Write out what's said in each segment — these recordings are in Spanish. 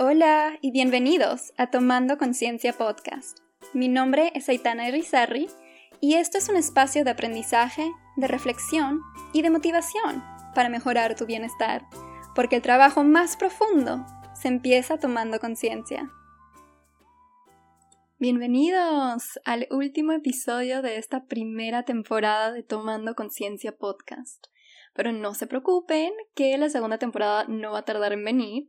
Hola y bienvenidos a Tomando Conciencia Podcast. Mi nombre es Aitana Irizarry y esto es un espacio de aprendizaje, de reflexión y de motivación para mejorar tu bienestar, porque el trabajo más profundo se empieza tomando conciencia. Bienvenidos al último episodio de esta primera temporada de Tomando Conciencia Podcast. Pero no se preocupen que la segunda temporada no va a tardar en venir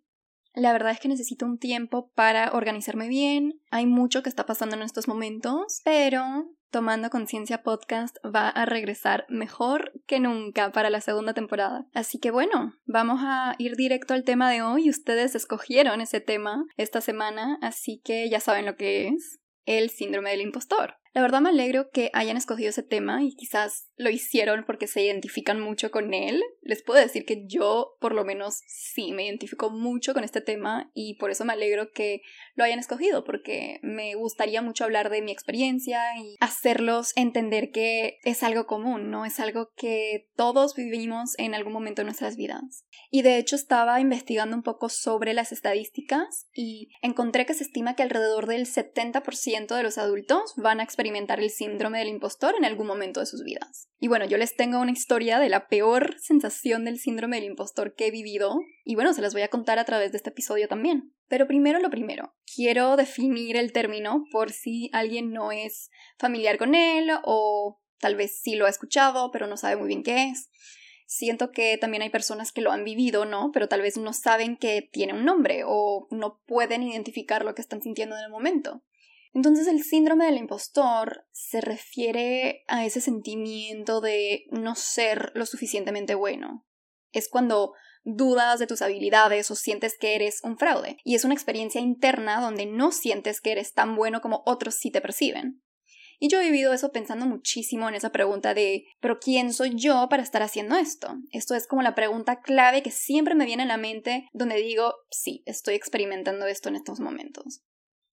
la verdad es que necesito un tiempo para organizarme bien. Hay mucho que está pasando en estos momentos, pero Tomando Conciencia Podcast va a regresar mejor que nunca para la segunda temporada. Así que bueno, vamos a ir directo al tema de hoy. Ustedes escogieron ese tema esta semana, así que ya saben lo que es el síndrome del impostor. La verdad me alegro que hayan escogido ese tema y quizás lo hicieron porque se identifican mucho con él. Les puedo decir que yo por lo menos sí me identifico mucho con este tema y por eso me alegro que lo hayan escogido porque me gustaría mucho hablar de mi experiencia y hacerlos entender que es algo común, ¿no? Es algo que todos vivimos en algún momento de nuestras vidas. Y de hecho estaba investigando un poco sobre las estadísticas y encontré que se estima que alrededor del 70% de los adultos van a el síndrome del impostor en algún momento de sus vidas. Y bueno, yo les tengo una historia de la peor sensación del síndrome del impostor que he vivido y bueno, se las voy a contar a través de este episodio también. Pero primero lo primero, quiero definir el término por si alguien no es familiar con él o tal vez sí lo ha escuchado pero no sabe muy bien qué es. Siento que también hay personas que lo han vivido, ¿no? Pero tal vez no saben que tiene un nombre o no pueden identificar lo que están sintiendo en el momento. Entonces el síndrome del impostor se refiere a ese sentimiento de no ser lo suficientemente bueno. Es cuando dudas de tus habilidades o sientes que eres un fraude. Y es una experiencia interna donde no sientes que eres tan bueno como otros sí te perciben. Y yo he vivido eso pensando muchísimo en esa pregunta de, pero ¿quién soy yo para estar haciendo esto? Esto es como la pregunta clave que siempre me viene a la mente donde digo, sí, estoy experimentando esto en estos momentos.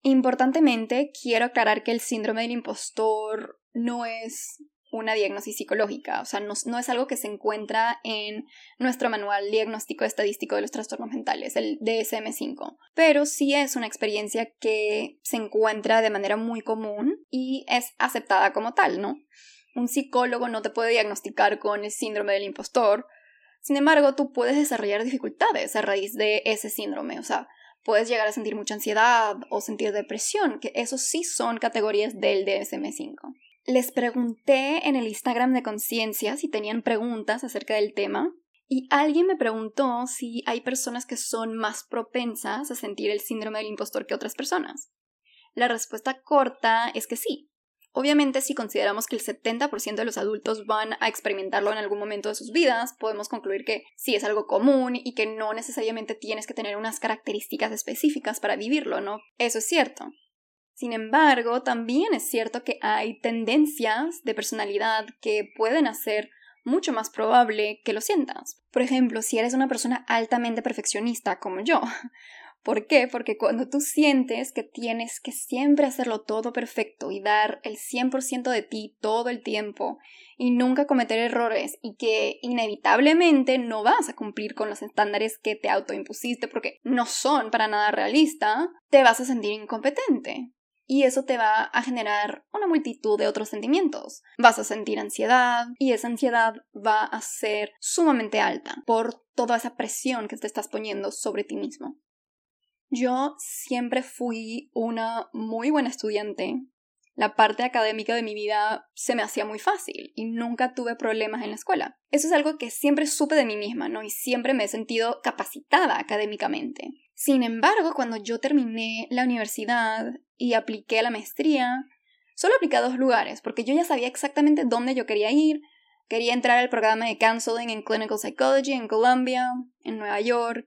Importantemente, quiero aclarar que el síndrome del impostor no es una diagnosis psicológica, o sea, no, es algo que se encuentra en nuestro manual diagnóstico estadístico de los trastornos mentales, el DSM5, pero sí es una experiencia que se encuentra de manera muy común y es aceptada como tal, ¿no? Un psicólogo no te puede diagnosticar con el síndrome del impostor, sin embargo, tú puedes desarrollar dificultades a raíz de ese síndrome, o sea, puedes llegar a sentir mucha ansiedad o sentir depresión, que esos sí son categorías del DSM5. Les pregunté en el Instagram de Conciencia si tenían preguntas acerca del tema y alguien me preguntó si hay personas que son más propensas a sentir el síndrome del impostor que otras personas. La respuesta corta es que sí. Obviamente, si consideramos que el 70% de los adultos van a experimentarlo en algún momento de sus vidas, podemos concluir que sí es algo común y que no necesariamente tienes que tener unas características específicas para vivirlo, ¿no? Eso es cierto. Sin embargo, también es cierto que hay tendencias de personalidad que pueden hacer mucho más probable que lo sientas. Por ejemplo, si eres una persona altamente perfeccionista como yo, ¿Por qué? Porque cuando tú sientes que tienes que siempre hacerlo todo perfecto y dar el 100% de ti todo el tiempo y nunca cometer errores y que inevitablemente no vas a cumplir con los estándares que te autoimpusiste porque no son para nada realistas, te vas a sentir incompetente. Y eso te va a generar una multitud de otros sentimientos. Vas a sentir ansiedad y esa ansiedad va a ser sumamente alta por toda esa presión que te estás poniendo sobre ti mismo. Yo siempre fui una muy buena estudiante. La parte académica de mi vida se me hacía muy fácil y nunca tuve problemas en la escuela. Eso es algo que siempre supe de mí misma, ¿no? Y siempre me he sentido capacitada académicamente. Sin embargo, cuando yo terminé la universidad y apliqué a la maestría, solo apliqué a dos lugares, porque yo ya sabía exactamente dónde yo quería ir. Quería entrar al programa de counseling en Clinical Psychology en Columbia, en Nueva York,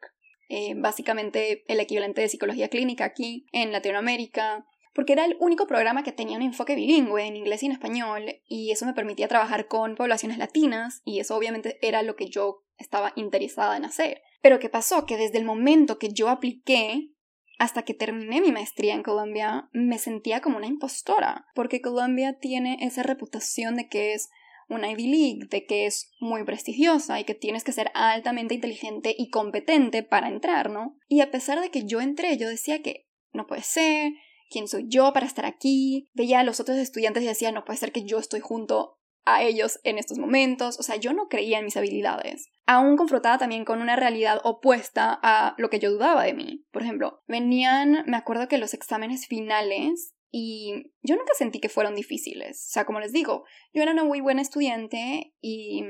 eh, básicamente el equivalente de psicología clínica aquí en Latinoamérica, porque era el único programa que tenía un enfoque bilingüe en inglés y en español, y eso me permitía trabajar con poblaciones latinas, y eso obviamente era lo que yo estaba interesada en hacer. Pero ¿qué pasó? Que desde el momento que yo apliqué hasta que terminé mi maestría en Colombia, me sentía como una impostora, porque Colombia tiene esa reputación de que es una Ivy League, de que es muy prestigiosa y que tienes que ser altamente inteligente y competente para entrar, ¿no? Y a pesar de que yo entré, yo decía que no puede ser, ¿quién soy yo para estar aquí? Veía a los otros estudiantes y decía, no puede ser que yo estoy junto a ellos en estos momentos, o sea, yo no creía en mis habilidades, aún confrontada también con una realidad opuesta a lo que yo dudaba de mí. Por ejemplo, venían, me acuerdo que los exámenes finales y yo nunca sentí que fueron difíciles, o sea, como les digo, yo era una muy buena estudiante y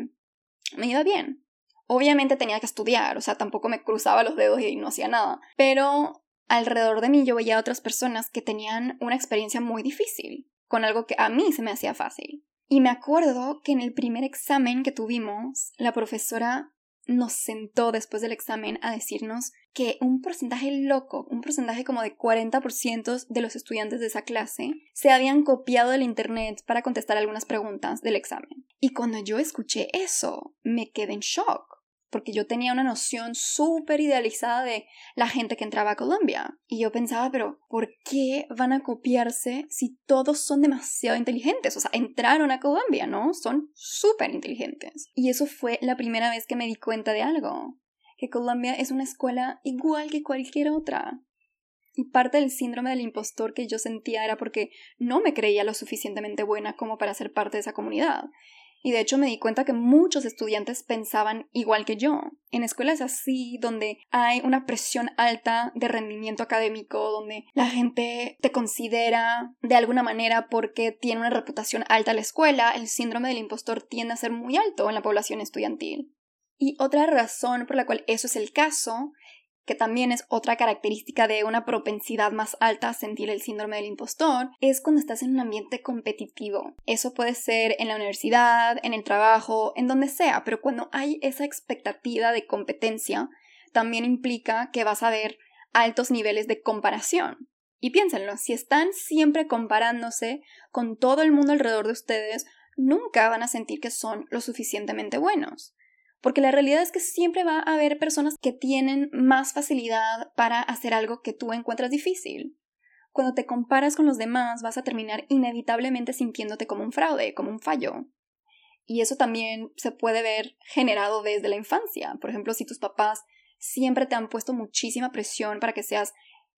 me iba bien. Obviamente tenía que estudiar, o sea, tampoco me cruzaba los dedos y no hacía nada, pero alrededor de mí yo veía a otras personas que tenían una experiencia muy difícil, con algo que a mí se me hacía fácil. Y me acuerdo que en el primer examen que tuvimos, la profesora nos sentó después del examen a decirnos que un porcentaje loco, un porcentaje como de 40% de los estudiantes de esa clase se habían copiado del Internet para contestar algunas preguntas del examen. Y cuando yo escuché eso, me quedé en shock porque yo tenía una noción súper idealizada de la gente que entraba a Colombia. Y yo pensaba, pero ¿por qué van a copiarse si todos son demasiado inteligentes? O sea, entraron a Colombia, ¿no? Son súper inteligentes. Y eso fue la primera vez que me di cuenta de algo, que Colombia es una escuela igual que cualquier otra. Y parte del síndrome del impostor que yo sentía era porque no me creía lo suficientemente buena como para ser parte de esa comunidad. Y de hecho me di cuenta que muchos estudiantes pensaban igual que yo. En escuelas así, donde hay una presión alta de rendimiento académico, donde la gente te considera de alguna manera porque tiene una reputación alta la escuela, el síndrome del impostor tiende a ser muy alto en la población estudiantil. Y otra razón por la cual eso es el caso que también es otra característica de una propensidad más alta a sentir el síndrome del impostor, es cuando estás en un ambiente competitivo. Eso puede ser en la universidad, en el trabajo, en donde sea, pero cuando hay esa expectativa de competencia, también implica que vas a ver altos niveles de comparación. Y piénsenlo, si están siempre comparándose con todo el mundo alrededor de ustedes, nunca van a sentir que son lo suficientemente buenos. Porque la realidad es que siempre va a haber personas que tienen más facilidad para hacer algo que tú encuentras difícil. Cuando te comparas con los demás vas a terminar inevitablemente sintiéndote como un fraude, como un fallo. Y eso también se puede ver generado desde la infancia. Por ejemplo, si tus papás siempre te han puesto muchísima presión para que seas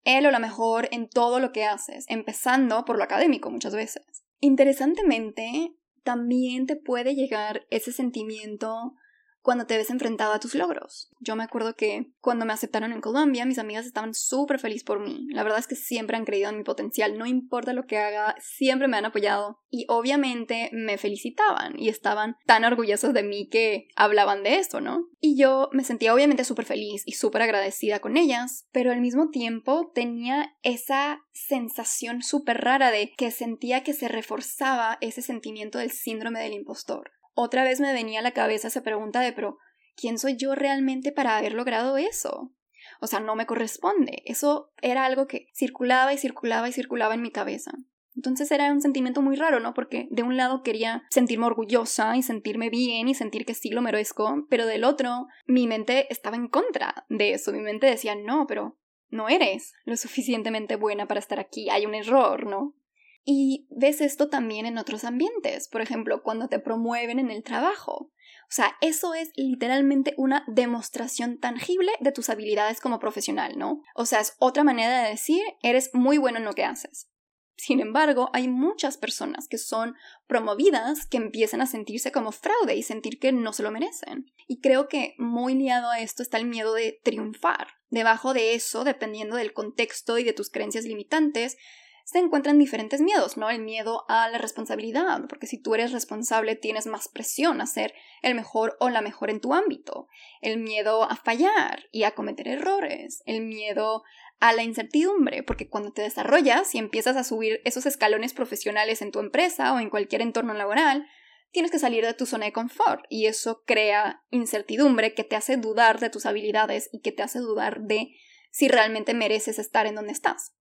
él o la mejor en todo lo que haces, empezando por lo académico muchas veces. Interesantemente, también te puede llegar ese sentimiento cuando te ves enfrentado a tus logros. Yo me acuerdo que cuando me aceptaron en Colombia, mis amigas estaban súper felices por mí. La verdad es que siempre han creído en mi potencial, no importa lo que haga, siempre me han apoyado y obviamente me felicitaban y estaban tan orgullosos de mí que hablaban de esto, ¿no? Y yo me sentía obviamente súper feliz y súper agradecida con ellas, pero al mismo tiempo tenía esa sensación súper rara de que sentía que se reforzaba ese sentimiento del síndrome del impostor otra vez me venía a la cabeza esa pregunta de, pero, ¿quién soy yo realmente para haber logrado eso? O sea, no me corresponde. Eso era algo que circulaba y circulaba y circulaba en mi cabeza. Entonces era un sentimiento muy raro, ¿no? Porque de un lado quería sentirme orgullosa y sentirme bien y sentir que sí lo merezco, pero del otro mi mente estaba en contra de eso. Mi mente decía, no, pero no eres lo suficientemente buena para estar aquí, hay un error, ¿no? Y ves esto también en otros ambientes, por ejemplo, cuando te promueven en el trabajo. O sea, eso es literalmente una demostración tangible de tus habilidades como profesional, ¿no? O sea, es otra manera de decir, eres muy bueno en lo que haces. Sin embargo, hay muchas personas que son promovidas que empiezan a sentirse como fraude y sentir que no se lo merecen. Y creo que muy liado a esto está el miedo de triunfar. Debajo de eso, dependiendo del contexto y de tus creencias limitantes, se encuentran diferentes miedos, ¿no? El miedo a la responsabilidad, porque si tú eres responsable tienes más presión a ser el mejor o la mejor en tu ámbito. El miedo a fallar y a cometer errores. El miedo a la incertidumbre, porque cuando te desarrollas y empiezas a subir esos escalones profesionales en tu empresa o en cualquier entorno laboral, tienes que salir de tu zona de confort y eso crea incertidumbre que te hace dudar de tus habilidades y que te hace dudar de si realmente mereces estar en donde estás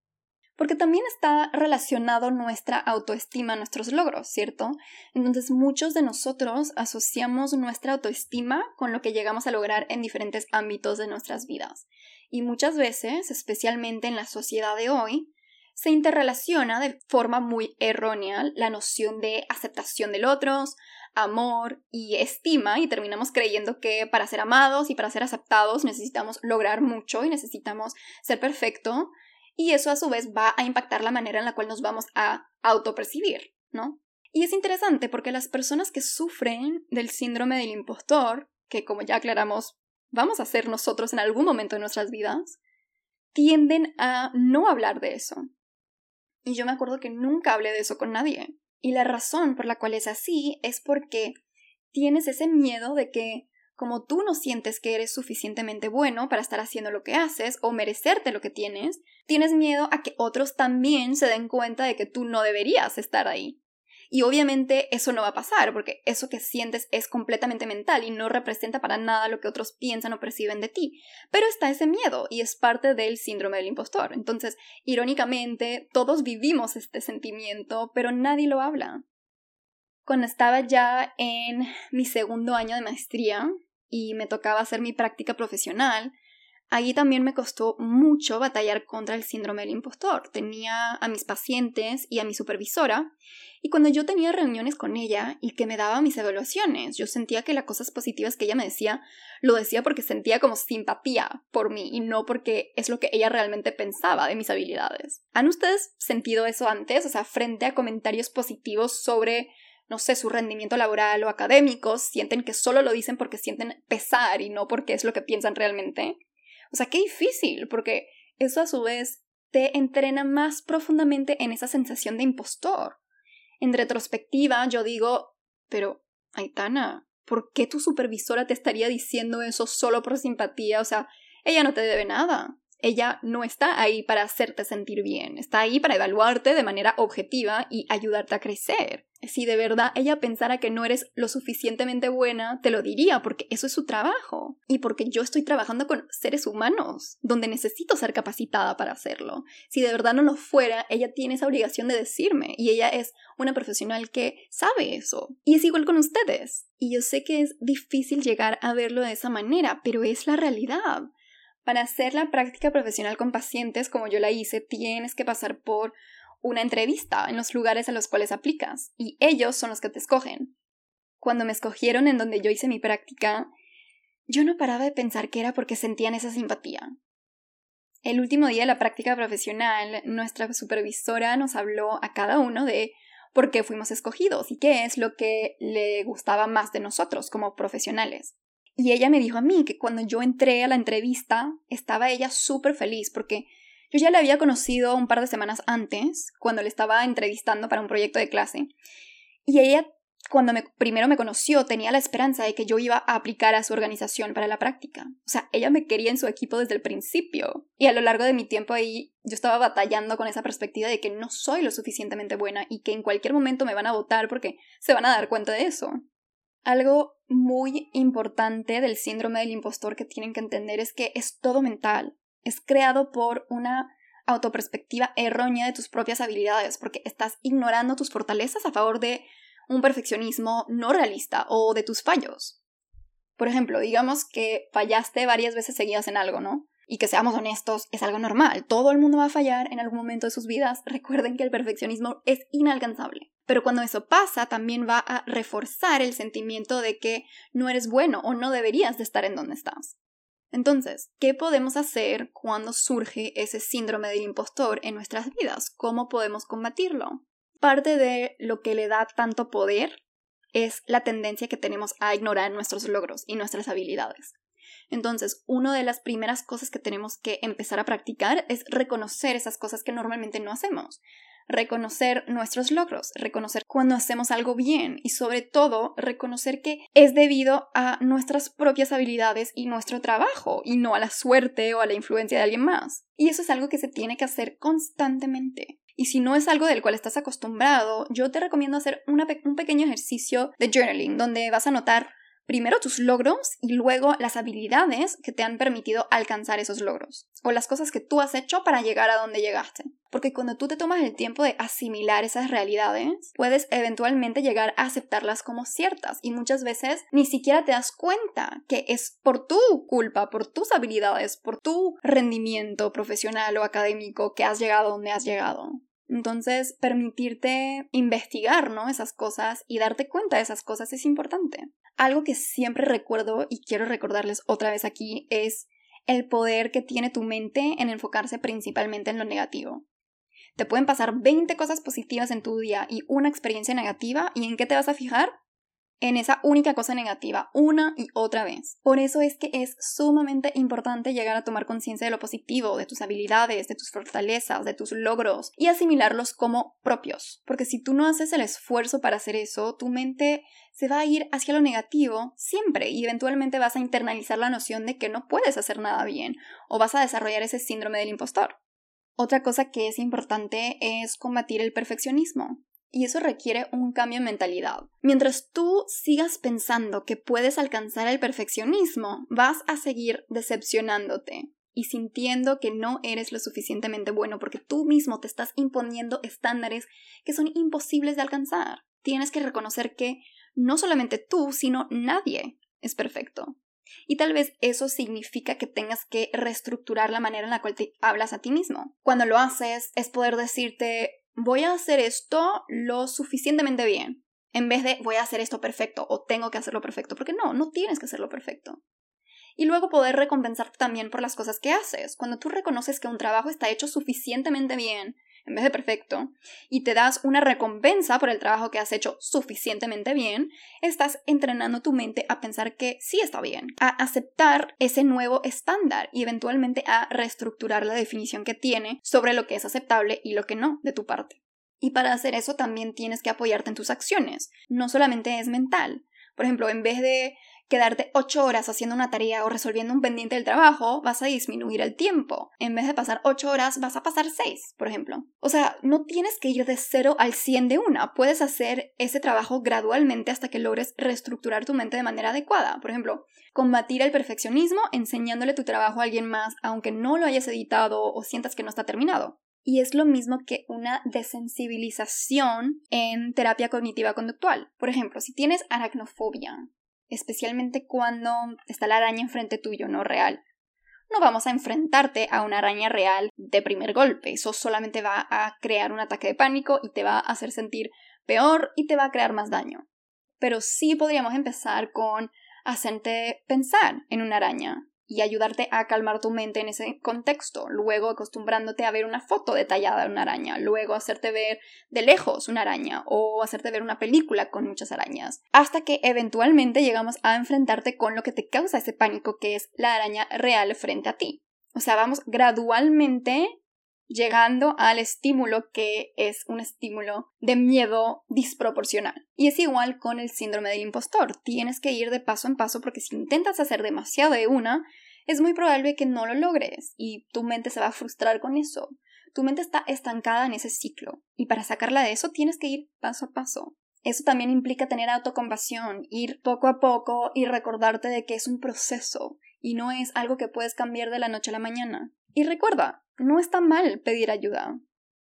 porque también está relacionado nuestra autoestima, nuestros logros, ¿cierto? Entonces muchos de nosotros asociamos nuestra autoestima con lo que llegamos a lograr en diferentes ámbitos de nuestras vidas. Y muchas veces, especialmente en la sociedad de hoy, se interrelaciona de forma muy errónea la noción de aceptación del otro, amor y estima y terminamos creyendo que para ser amados y para ser aceptados necesitamos lograr mucho y necesitamos ser perfecto y eso a su vez va a impactar la manera en la cual nos vamos a autopercibir, ¿no? Y es interesante porque las personas que sufren del síndrome del impostor, que como ya aclaramos, vamos a ser nosotros en algún momento de nuestras vidas, tienden a no hablar de eso. Y yo me acuerdo que nunca hablé de eso con nadie. Y la razón por la cual es así es porque tienes ese miedo de que como tú no sientes que eres suficientemente bueno para estar haciendo lo que haces o merecerte lo que tienes, tienes miedo a que otros también se den cuenta de que tú no deberías estar ahí. Y obviamente eso no va a pasar, porque eso que sientes es completamente mental y no representa para nada lo que otros piensan o perciben de ti. Pero está ese miedo y es parte del síndrome del impostor. Entonces, irónicamente, todos vivimos este sentimiento, pero nadie lo habla. Cuando estaba ya en mi segundo año de maestría y me tocaba hacer mi práctica profesional, Allí también me costó mucho batallar contra el síndrome del impostor. Tenía a mis pacientes y a mi supervisora, y cuando yo tenía reuniones con ella y que me daba mis evaluaciones, yo sentía que las cosas positivas que ella me decía, lo decía porque sentía como simpatía por mí y no porque es lo que ella realmente pensaba de mis habilidades. ¿Han ustedes sentido eso antes? O sea, frente a comentarios positivos sobre no sé, su rendimiento laboral o académico, sienten que solo lo dicen porque sienten pesar y no porque es lo que piensan realmente. O sea, qué difícil, porque eso a su vez te entrena más profundamente en esa sensación de impostor. En retrospectiva, yo digo, pero, Aitana, ¿por qué tu supervisora te estaría diciendo eso solo por simpatía? O sea, ella no te debe nada. Ella no está ahí para hacerte sentir bien, está ahí para evaluarte de manera objetiva y ayudarte a crecer. Si de verdad ella pensara que no eres lo suficientemente buena, te lo diría, porque eso es su trabajo. Y porque yo estoy trabajando con seres humanos, donde necesito ser capacitada para hacerlo. Si de verdad no lo fuera, ella tiene esa obligación de decirme, y ella es una profesional que sabe eso. Y es igual con ustedes. Y yo sé que es difícil llegar a verlo de esa manera, pero es la realidad. Para hacer la práctica profesional con pacientes como yo la hice, tienes que pasar por una entrevista en los lugares a los cuales aplicas y ellos son los que te escogen. Cuando me escogieron en donde yo hice mi práctica, yo no paraba de pensar que era porque sentían esa simpatía. El último día de la práctica profesional, nuestra supervisora nos habló a cada uno de por qué fuimos escogidos y qué es lo que le gustaba más de nosotros como profesionales. Y ella me dijo a mí que cuando yo entré a la entrevista estaba ella súper feliz porque yo ya la había conocido un par de semanas antes, cuando le estaba entrevistando para un proyecto de clase. Y ella, cuando me, primero me conoció, tenía la esperanza de que yo iba a aplicar a su organización para la práctica. O sea, ella me quería en su equipo desde el principio. Y a lo largo de mi tiempo ahí, yo estaba batallando con esa perspectiva de que no soy lo suficientemente buena y que en cualquier momento me van a votar porque se van a dar cuenta de eso. Algo muy importante del síndrome del impostor que tienen que entender es que es todo mental es creado por una autoperspectiva errónea de tus propias habilidades, porque estás ignorando tus fortalezas a favor de un perfeccionismo no realista o de tus fallos. Por ejemplo, digamos que fallaste varias veces seguidas en algo, ¿no? Y que seamos honestos, es algo normal. Todo el mundo va a fallar en algún momento de sus vidas. Recuerden que el perfeccionismo es inalcanzable. Pero cuando eso pasa, también va a reforzar el sentimiento de que no eres bueno o no deberías de estar en donde estás. Entonces, ¿qué podemos hacer cuando surge ese síndrome del impostor en nuestras vidas? ¿Cómo podemos combatirlo? Parte de lo que le da tanto poder es la tendencia que tenemos a ignorar nuestros logros y nuestras habilidades. Entonces, una de las primeras cosas que tenemos que empezar a practicar es reconocer esas cosas que normalmente no hacemos reconocer nuestros logros, reconocer cuando hacemos algo bien y sobre todo reconocer que es debido a nuestras propias habilidades y nuestro trabajo y no a la suerte o a la influencia de alguien más. Y eso es algo que se tiene que hacer constantemente. Y si no es algo del cual estás acostumbrado, yo te recomiendo hacer un pequeño ejercicio de journaling donde vas a anotar primero tus logros y luego las habilidades que te han permitido alcanzar esos logros o las cosas que tú has hecho para llegar a donde llegaste. Porque cuando tú te tomas el tiempo de asimilar esas realidades, puedes eventualmente llegar a aceptarlas como ciertas y muchas veces ni siquiera te das cuenta que es por tu culpa, por tus habilidades, por tu rendimiento profesional o académico que has llegado donde has llegado. Entonces, permitirte investigar, ¿no? Esas cosas y darte cuenta de esas cosas es importante. Algo que siempre recuerdo y quiero recordarles otra vez aquí es el poder que tiene tu mente en enfocarse principalmente en lo negativo. Te pueden pasar 20 cosas positivas en tu día y una experiencia negativa y en qué te vas a fijar? En esa única cosa negativa una y otra vez. Por eso es que es sumamente importante llegar a tomar conciencia de lo positivo, de tus habilidades, de tus fortalezas, de tus logros y asimilarlos como propios. Porque si tú no haces el esfuerzo para hacer eso, tu mente se va a ir hacia lo negativo siempre y eventualmente vas a internalizar la noción de que no puedes hacer nada bien o vas a desarrollar ese síndrome del impostor. Otra cosa que es importante es combatir el perfeccionismo y eso requiere un cambio de mentalidad. Mientras tú sigas pensando que puedes alcanzar el perfeccionismo, vas a seguir decepcionándote y sintiendo que no eres lo suficientemente bueno porque tú mismo te estás imponiendo estándares que son imposibles de alcanzar. Tienes que reconocer que no solamente tú, sino nadie es perfecto. Y tal vez eso significa que tengas que reestructurar la manera en la cual te hablas a ti mismo. Cuando lo haces es poder decirte, voy a hacer esto lo suficientemente bien, en vez de voy a hacer esto perfecto o tengo que hacerlo perfecto, porque no, no tienes que hacerlo perfecto. Y luego poder recompensarte también por las cosas que haces. Cuando tú reconoces que un trabajo está hecho suficientemente bien, en vez de perfecto, y te das una recompensa por el trabajo que has hecho suficientemente bien, estás entrenando tu mente a pensar que sí está bien, a aceptar ese nuevo estándar y eventualmente a reestructurar la definición que tiene sobre lo que es aceptable y lo que no de tu parte. Y para hacer eso también tienes que apoyarte en tus acciones, no solamente es mental. Por ejemplo, en vez de quedarte ocho horas haciendo una tarea o resolviendo un pendiente del trabajo, vas a disminuir el tiempo. En vez de pasar ocho horas, vas a pasar seis, por ejemplo. O sea, no tienes que ir de cero al 100 de una. Puedes hacer ese trabajo gradualmente hasta que logres reestructurar tu mente de manera adecuada. Por ejemplo, combatir el perfeccionismo enseñándole tu trabajo a alguien más, aunque no lo hayas editado o sientas que no está terminado. Y es lo mismo que una desensibilización en terapia cognitiva conductual. Por ejemplo, si tienes aracnofobia, especialmente cuando está la araña enfrente tuyo, no real. No vamos a enfrentarte a una araña real de primer golpe, eso solamente va a crear un ataque de pánico y te va a hacer sentir peor y te va a crear más daño. Pero sí podríamos empezar con hacerte pensar en una araña, y ayudarte a calmar tu mente en ese contexto, luego acostumbrándote a ver una foto detallada de una araña, luego hacerte ver de lejos una araña o hacerte ver una película con muchas arañas, hasta que eventualmente llegamos a enfrentarte con lo que te causa ese pánico que es la araña real frente a ti. O sea, vamos gradualmente llegando al estímulo que es un estímulo de miedo disproporcional. Y es igual con el síndrome del impostor. Tienes que ir de paso en paso porque si intentas hacer demasiado de una, es muy probable que no lo logres y tu mente se va a frustrar con eso. Tu mente está estancada en ese ciclo y para sacarla de eso tienes que ir paso a paso. Eso también implica tener autocompasión, ir poco a poco y recordarte de que es un proceso y no es algo que puedes cambiar de la noche a la mañana. Y recuerda, no está mal pedir ayuda.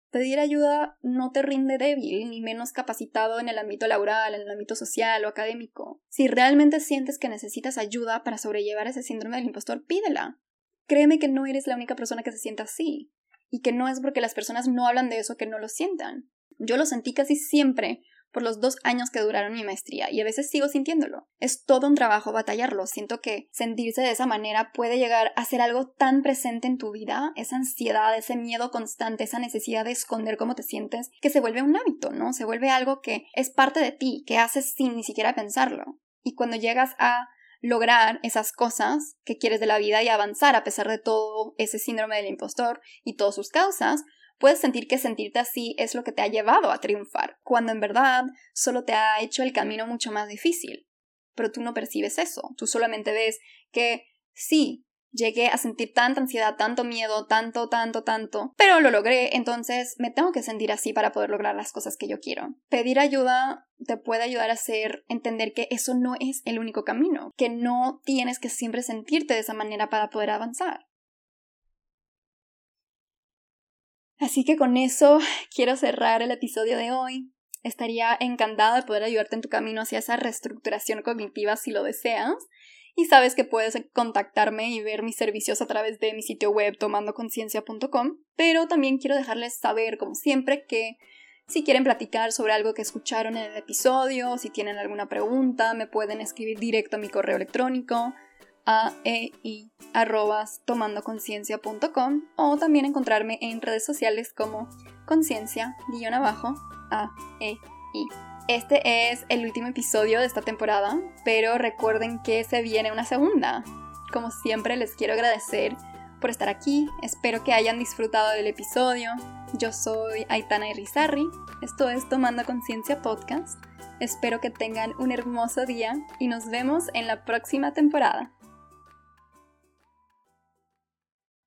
Pedir ayuda no te rinde débil ni menos capacitado en el ámbito laboral, en el ámbito social o académico. Si realmente sientes que necesitas ayuda para sobrellevar ese síndrome del impostor, pídela. Créeme que no eres la única persona que se sienta así, y que no es porque las personas no hablan de eso que no lo sientan. Yo lo sentí casi siempre por los dos años que duraron mi maestría y a veces sigo sintiéndolo. Es todo un trabajo batallarlo. Siento que sentirse de esa manera puede llegar a ser algo tan presente en tu vida, esa ansiedad, ese miedo constante, esa necesidad de esconder cómo te sientes, que se vuelve un hábito, ¿no? Se vuelve algo que es parte de ti, que haces sin ni siquiera pensarlo. Y cuando llegas a lograr esas cosas que quieres de la vida y avanzar a pesar de todo ese síndrome del impostor y todas sus causas, puedes sentir que sentirte así es lo que te ha llevado a triunfar, cuando en verdad solo te ha hecho el camino mucho más difícil. Pero tú no percibes eso, tú solamente ves que sí, llegué a sentir tanta ansiedad, tanto miedo, tanto, tanto, tanto, pero lo logré, entonces me tengo que sentir así para poder lograr las cosas que yo quiero. Pedir ayuda te puede ayudar a hacer entender que eso no es el único camino, que no tienes que siempre sentirte de esa manera para poder avanzar. Así que con eso quiero cerrar el episodio de hoy. Estaría encantada de poder ayudarte en tu camino hacia esa reestructuración cognitiva si lo deseas. Y sabes que puedes contactarme y ver mis servicios a través de mi sitio web tomandoconciencia.com. Pero también quiero dejarles saber, como siempre, que si quieren platicar sobre algo que escucharon en el episodio, si tienen alguna pregunta, me pueden escribir directo a mi correo electrónico a e i tomandoconciencia.com o también encontrarme en redes sociales como conciencia abajo a e i. Este es el último episodio de esta temporada, pero recuerden que se viene una segunda. Como siempre les quiero agradecer por estar aquí, espero que hayan disfrutado del episodio. Yo soy Aitana Irizarry, esto es Tomando Conciencia Podcast. Espero que tengan un hermoso día y nos vemos en la próxima temporada.